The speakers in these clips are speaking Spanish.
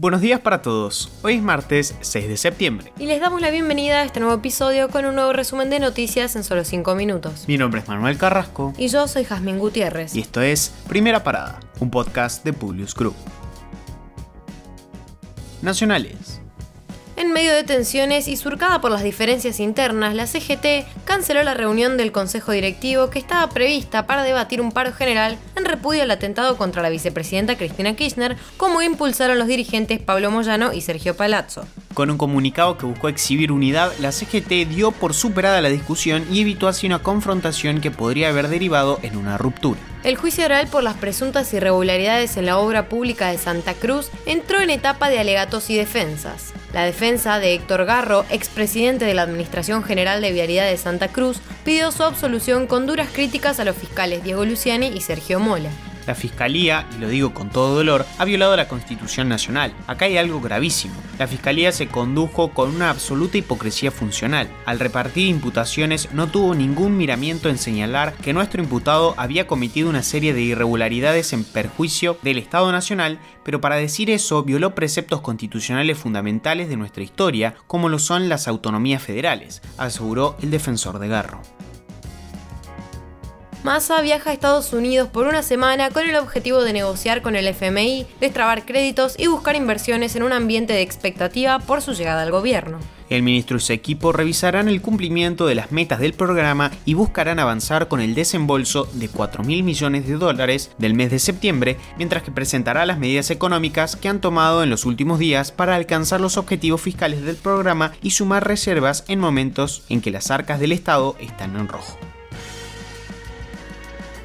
Buenos días para todos. Hoy es martes 6 de septiembre. Y les damos la bienvenida a este nuevo episodio con un nuevo resumen de noticias en solo 5 minutos. Mi nombre es Manuel Carrasco. Y yo soy Jazmín Gutiérrez. Y esto es Primera Parada, un podcast de Publius Group. Nacionales. En medio de tensiones y surcada por las diferencias internas, la CGT canceló la reunión del Consejo Directivo que estaba prevista para debatir un paro general en repudio al atentado contra la vicepresidenta Cristina Kirchner, como impulsaron los dirigentes Pablo Moyano y Sergio Palazzo. Con un comunicado que buscó exhibir unidad, la CGT dio por superada la discusión y evitó así una confrontación que podría haber derivado en una ruptura. El juicio oral por las presuntas irregularidades en la obra pública de Santa Cruz entró en etapa de alegatos y defensas. La defensa de Héctor Garro, expresidente de la Administración General de Vialidad de Santa Cruz, pidió su absolución con duras críticas a los fiscales Diego Luciani y Sergio Mola. La Fiscalía, y lo digo con todo dolor, ha violado la Constitución Nacional. Acá hay algo gravísimo. La Fiscalía se condujo con una absoluta hipocresía funcional. Al repartir imputaciones no tuvo ningún miramiento en señalar que nuestro imputado había cometido una serie de irregularidades en perjuicio del Estado Nacional, pero para decir eso violó preceptos constitucionales fundamentales de nuestra historia, como lo son las autonomías federales, aseguró el defensor de Garro. Massa viaja a Estados Unidos por una semana con el objetivo de negociar con el FMI, destrabar créditos y buscar inversiones en un ambiente de expectativa por su llegada al gobierno. El ministro y su equipo revisarán el cumplimiento de las metas del programa y buscarán avanzar con el desembolso de 4 mil millones de dólares del mes de septiembre, mientras que presentará las medidas económicas que han tomado en los últimos días para alcanzar los objetivos fiscales del programa y sumar reservas en momentos en que las arcas del Estado están en rojo.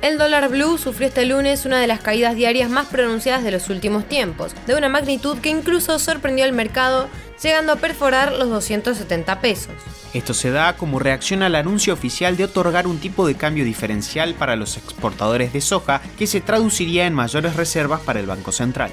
El dólar blue sufrió este lunes una de las caídas diarias más pronunciadas de los últimos tiempos, de una magnitud que incluso sorprendió al mercado, llegando a perforar los 270 pesos. Esto se da como reacción al anuncio oficial de otorgar un tipo de cambio diferencial para los exportadores de soja que se traduciría en mayores reservas para el Banco Central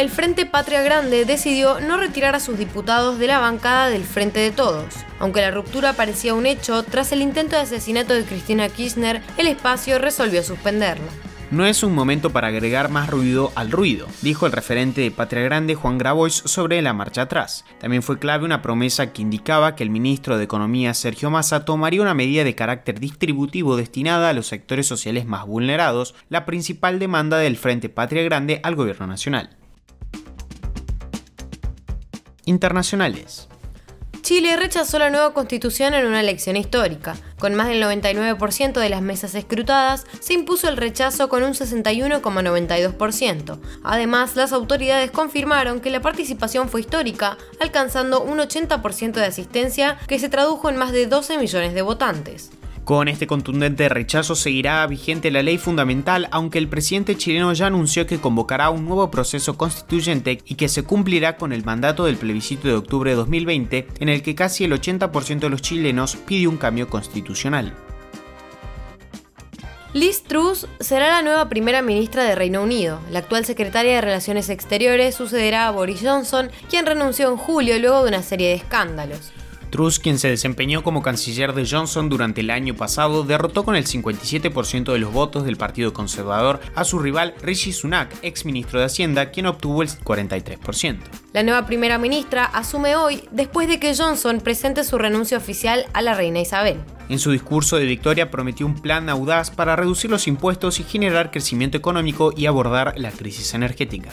el Frente Patria Grande decidió no retirar a sus diputados de la bancada del Frente de Todos. Aunque la ruptura parecía un hecho, tras el intento de asesinato de Cristina Kirchner, el espacio resolvió suspenderlo. No es un momento para agregar más ruido al ruido, dijo el referente de Patria Grande Juan Grabois sobre la marcha atrás. También fue clave una promesa que indicaba que el ministro de Economía Sergio Massa tomaría una medida de carácter distributivo destinada a los sectores sociales más vulnerados, la principal demanda del Frente Patria Grande al gobierno nacional internacionales. Chile rechazó la nueva constitución en una elección histórica. Con más del 99% de las mesas escrutadas, se impuso el rechazo con un 61,92%. Además, las autoridades confirmaron que la participación fue histórica, alcanzando un 80% de asistencia que se tradujo en más de 12 millones de votantes. Con este contundente rechazo seguirá vigente la ley fundamental, aunque el presidente chileno ya anunció que convocará un nuevo proceso constituyente y que se cumplirá con el mandato del plebiscito de octubre de 2020, en el que casi el 80% de los chilenos pide un cambio constitucional. Liz Truss será la nueva primera ministra de Reino Unido. La actual secretaria de Relaciones Exteriores sucederá a Boris Johnson, quien renunció en julio luego de una serie de escándalos. Truss, quien se desempeñó como canciller de Johnson durante el año pasado, derrotó con el 57% de los votos del Partido Conservador a su rival Rishi Sunak, ex ministro de Hacienda, quien obtuvo el 43%. La nueva primera ministra asume hoy después de que Johnson presente su renuncia oficial a la reina Isabel. En su discurso de victoria prometió un plan audaz para reducir los impuestos y generar crecimiento económico y abordar la crisis energética.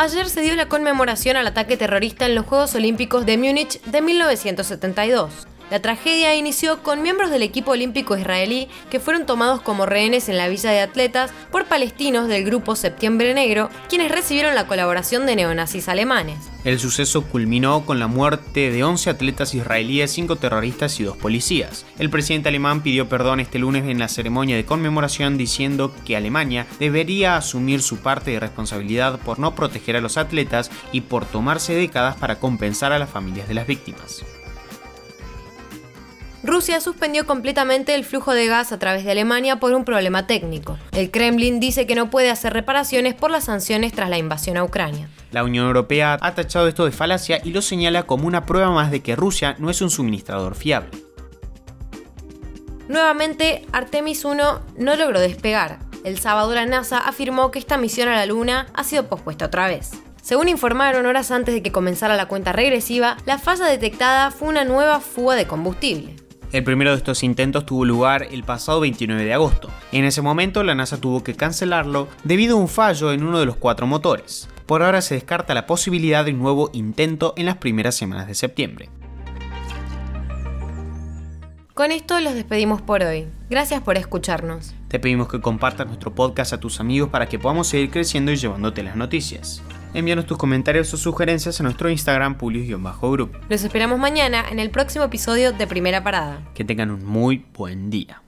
Ayer se dio la conmemoración al ataque terrorista en los Juegos Olímpicos de Múnich de 1972. La tragedia inició con miembros del equipo olímpico israelí que fueron tomados como rehenes en la villa de atletas por palestinos del grupo Septiembre Negro, quienes recibieron la colaboración de neonazis alemanes. El suceso culminó con la muerte de 11 atletas israelíes, 5 terroristas y 2 policías. El presidente alemán pidió perdón este lunes en la ceremonia de conmemoración diciendo que Alemania debería asumir su parte de responsabilidad por no proteger a los atletas y por tomarse décadas para compensar a las familias de las víctimas. Rusia suspendió completamente el flujo de gas a través de Alemania por un problema técnico. El Kremlin dice que no puede hacer reparaciones por las sanciones tras la invasión a Ucrania. La Unión Europea ha tachado esto de falacia y lo señala como una prueba más de que Rusia no es un suministrador fiable. Nuevamente, Artemis 1 no logró despegar. El sábado la NASA afirmó que esta misión a la Luna ha sido pospuesta otra vez. Según informaron horas antes de que comenzara la cuenta regresiva, la falla detectada fue una nueva fuga de combustible. El primero de estos intentos tuvo lugar el pasado 29 de agosto. En ese momento la NASA tuvo que cancelarlo debido a un fallo en uno de los cuatro motores. Por ahora se descarta la posibilidad de un nuevo intento en las primeras semanas de septiembre. Con esto los despedimos por hoy. Gracias por escucharnos. Te pedimos que compartas nuestro podcast a tus amigos para que podamos seguir creciendo y llevándote las noticias. Envíanos tus comentarios o sugerencias a nuestro Instagram Pulius-Group. Los esperamos mañana en el próximo episodio de Primera Parada. Que tengan un muy buen día.